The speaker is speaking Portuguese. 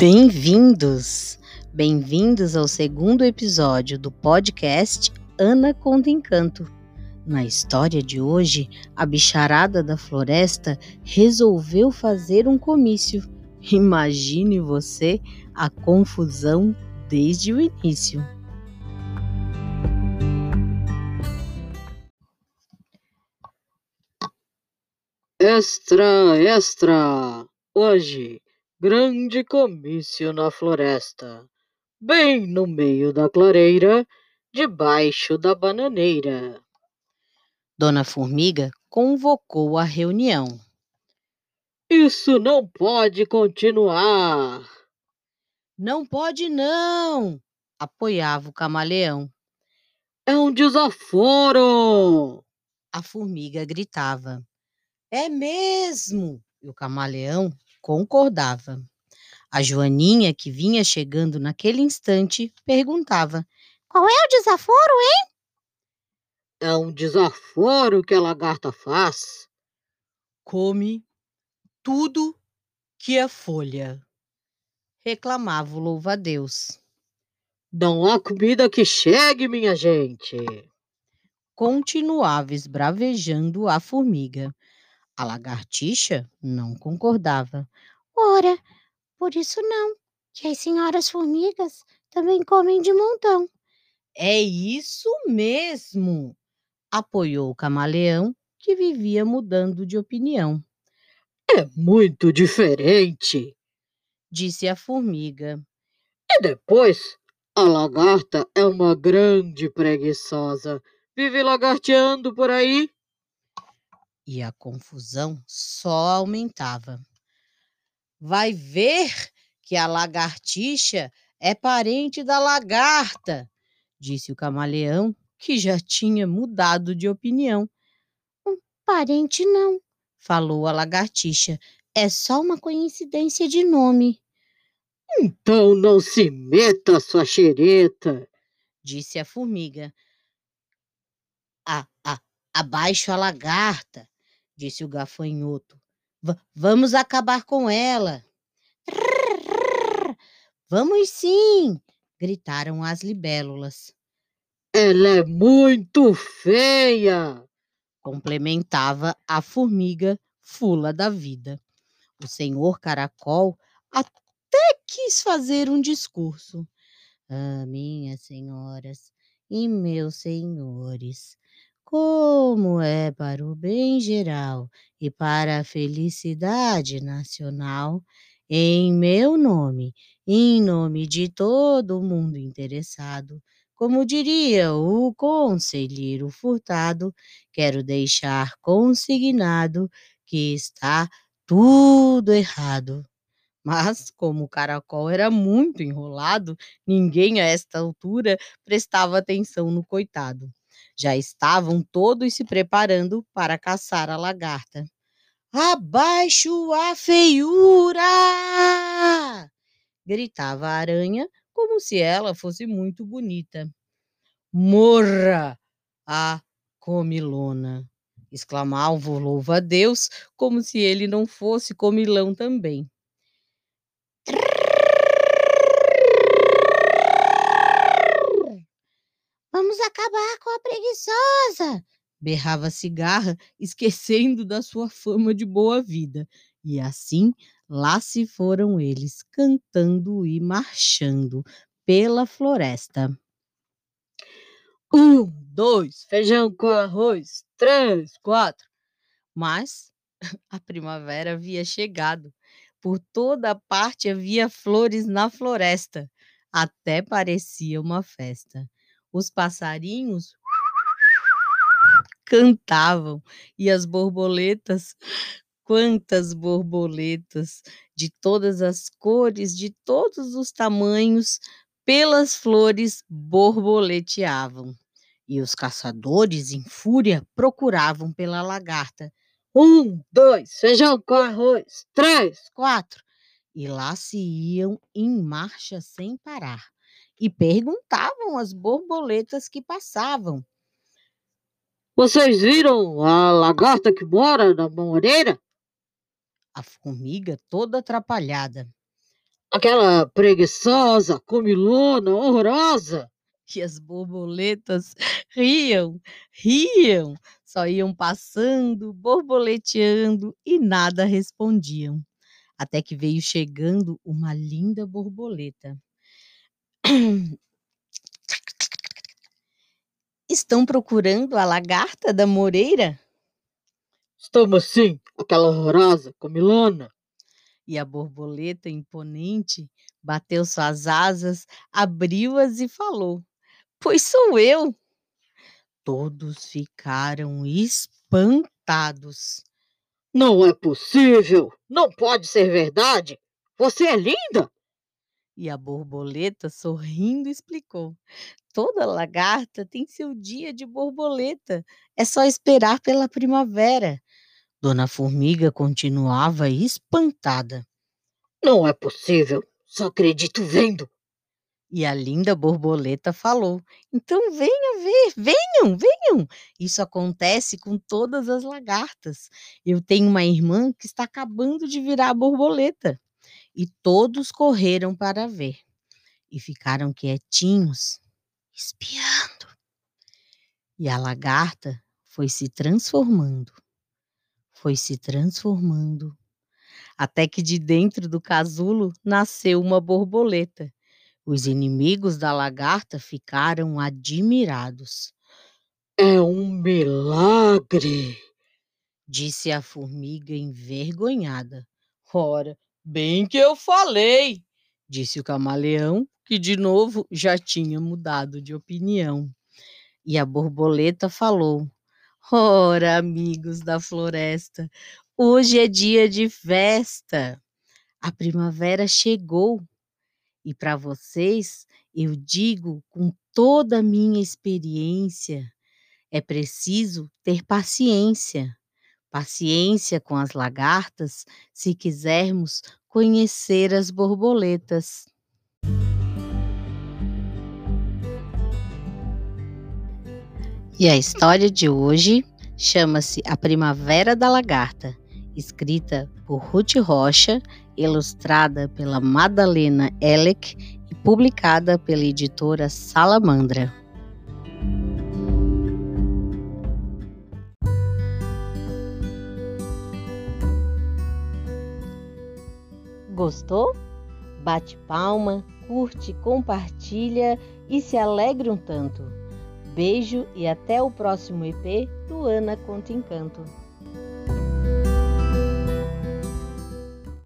Bem-vindos! Bem-vindos ao segundo episódio do podcast Ana Conta Encanto. Na história de hoje, a bicharada da floresta resolveu fazer um comício. Imagine você a confusão desde o início. Extra, extra! Hoje grande comício na floresta, bem no meio da clareira, debaixo da bananeira. Dona Formiga convocou a reunião. Isso não pode continuar. Não pode, não! apoiava o camaleão. É um desaforo! A formiga gritava. É mesmo! E o camaleão concordava. A Joaninha, que vinha chegando naquele instante, perguntava: Qual é o desaforo, hein? É um desaforo que a lagarta faz. Come tudo que é folha, reclamava o louva-a-Deus. Não há comida que chegue, minha gente. Continuava esbravejando a formiga. A lagartixa não concordava. Ora, por isso não, que as senhoras formigas também comem de montão. É isso mesmo, apoiou o camaleão, que vivia mudando de opinião. É muito diferente, disse a formiga. E depois, a lagarta é uma grande preguiçosa. Vive lagarteando por aí e a confusão só aumentava. Vai ver que a lagartixa é parente da lagarta, disse o camaleão, que já tinha mudado de opinião. Um parente não, falou a lagartixa. É só uma coincidência de nome. Então não se meta, sua xereta, disse a formiga. Ah, ah, abaixo a lagarta, disse o gafanhoto. Vamos acabar com ela. Vamos sim! gritaram as libélulas. Ela é muito feia! complementava a formiga fula da vida. O senhor caracol até quis fazer um discurso. Ah, minhas senhoras e meus senhores, como é para o bem geral e para a felicidade nacional, em meu nome, em nome de todo mundo interessado, como diria o conselheiro Furtado, quero deixar consignado que está tudo errado. Mas, como o caracol era muito enrolado, ninguém a esta altura prestava atenção no coitado. Já estavam todos se preparando para caçar a lagarta. Abaixo a feiura! gritava a aranha, como se ela fosse muito bonita. Morra a comilona! exclamava o louva-a-Deus, como se ele não fosse comilão também. Vamos acabar com a preguiçosa! berrava a cigarra, esquecendo da sua fama de boa vida. E assim lá se foram eles, cantando e marchando pela floresta. Um, dois, feijão com arroz, três, quatro. Mas a primavera havia chegado. Por toda parte havia flores na floresta. Até parecia uma festa. Os passarinhos cantavam e as borboletas, quantas borboletas de todas as cores, de todos os tamanhos, pelas flores borboleteavam. E os caçadores, em fúria, procuravam pela lagarta. Um, dois, feijão com arroz, três, quatro. E lá se iam em marcha sem parar. E perguntavam às borboletas que passavam: Vocês viram a lagarta que mora na moreira? A formiga, toda atrapalhada. Aquela preguiçosa, comilona, horrorosa que as borboletas riam, riam, só iam passando, borboleteando e nada respondiam. Até que veio chegando uma linda borboleta. Estão procurando a lagarta da moreira? Estamos sim, aquela horrorosa, comilona. E a borboleta imponente bateu suas asas, abriu-as e falou: Pois sou eu. Todos ficaram espantados. Não é possível! Não pode ser verdade! Você é linda! E a borboleta, sorrindo, explicou: Toda lagarta tem seu dia de borboleta. É só esperar pela primavera. Dona Formiga continuava espantada. Não é possível. Só acredito vendo. E a linda borboleta falou: Então venha ver, venham, venham. Isso acontece com todas as lagartas. Eu tenho uma irmã que está acabando de virar borboleta. E todos correram para ver. E ficaram quietinhos, espiando. E a lagarta foi se transformando, foi se transformando, até que de dentro do casulo nasceu uma borboleta os inimigos da lagarta ficaram admirados. É um milagre, disse a formiga envergonhada. Ora, bem que eu falei, disse o camaleão, que de novo já tinha mudado de opinião. E a borboleta falou: Ora, amigos da floresta, hoje é dia de festa. A primavera chegou e para vocês, eu digo com toda a minha experiência, é preciso ter paciência. Paciência com as lagartas, se quisermos conhecer as borboletas. E a história de hoje chama-se A Primavera da Lagarta, escrita por Ruth Rocha ilustrada pela Madalena Elec e publicada pela editora Salamandra. Gostou? Bate palma, curte, compartilha e se alegre um tanto. Beijo e até o próximo EP do Ana Conta Encanto.